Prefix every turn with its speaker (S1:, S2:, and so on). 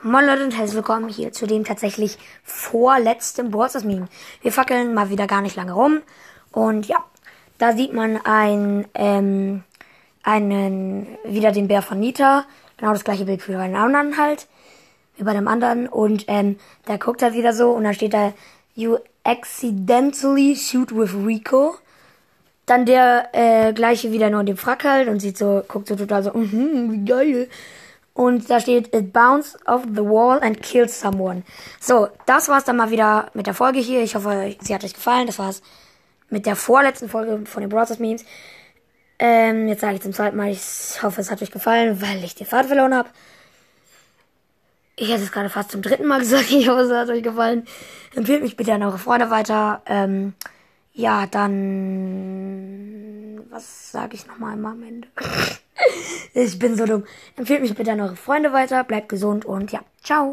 S1: Moin Leute und herzlich willkommen hier zu dem tatsächlich vorletzten Brawlstars Meme. Wir fackeln mal wieder gar nicht lange rum. Und ja, da sieht man ein, ähm, einen, wieder den Bär von Nita. Genau das gleiche Bild wie bei den anderen halt. Wie bei dem anderen. Und ähm, der guckt halt wieder so und dann steht da, You accidentally shoot with Rico. Dann der äh, gleiche wieder nur in dem Frack halt und sieht so, guckt so total so, mhm, wie geil. Und da steht, it bounced off the wall and killed someone. So, das war's dann mal wieder mit der Folge hier. Ich hoffe, sie hat euch gefallen. Das war's mit der vorletzten Folge von den Brothers Memes. Ähm, jetzt sage ich zum zweiten Mal, ich hoffe, es hat euch gefallen, weil ich den Faden verloren habe. Ich hätte es gerade fast zum dritten Mal gesagt. Ich hoffe, es hat euch gefallen. Empfehlt mich bitte an eure Freunde weiter. Ähm, ja, dann. Was sage ich nochmal am Ende? ich bin so dumm. Empfehlt mich bitte an eure Freunde weiter. Bleibt gesund und ja, ciao.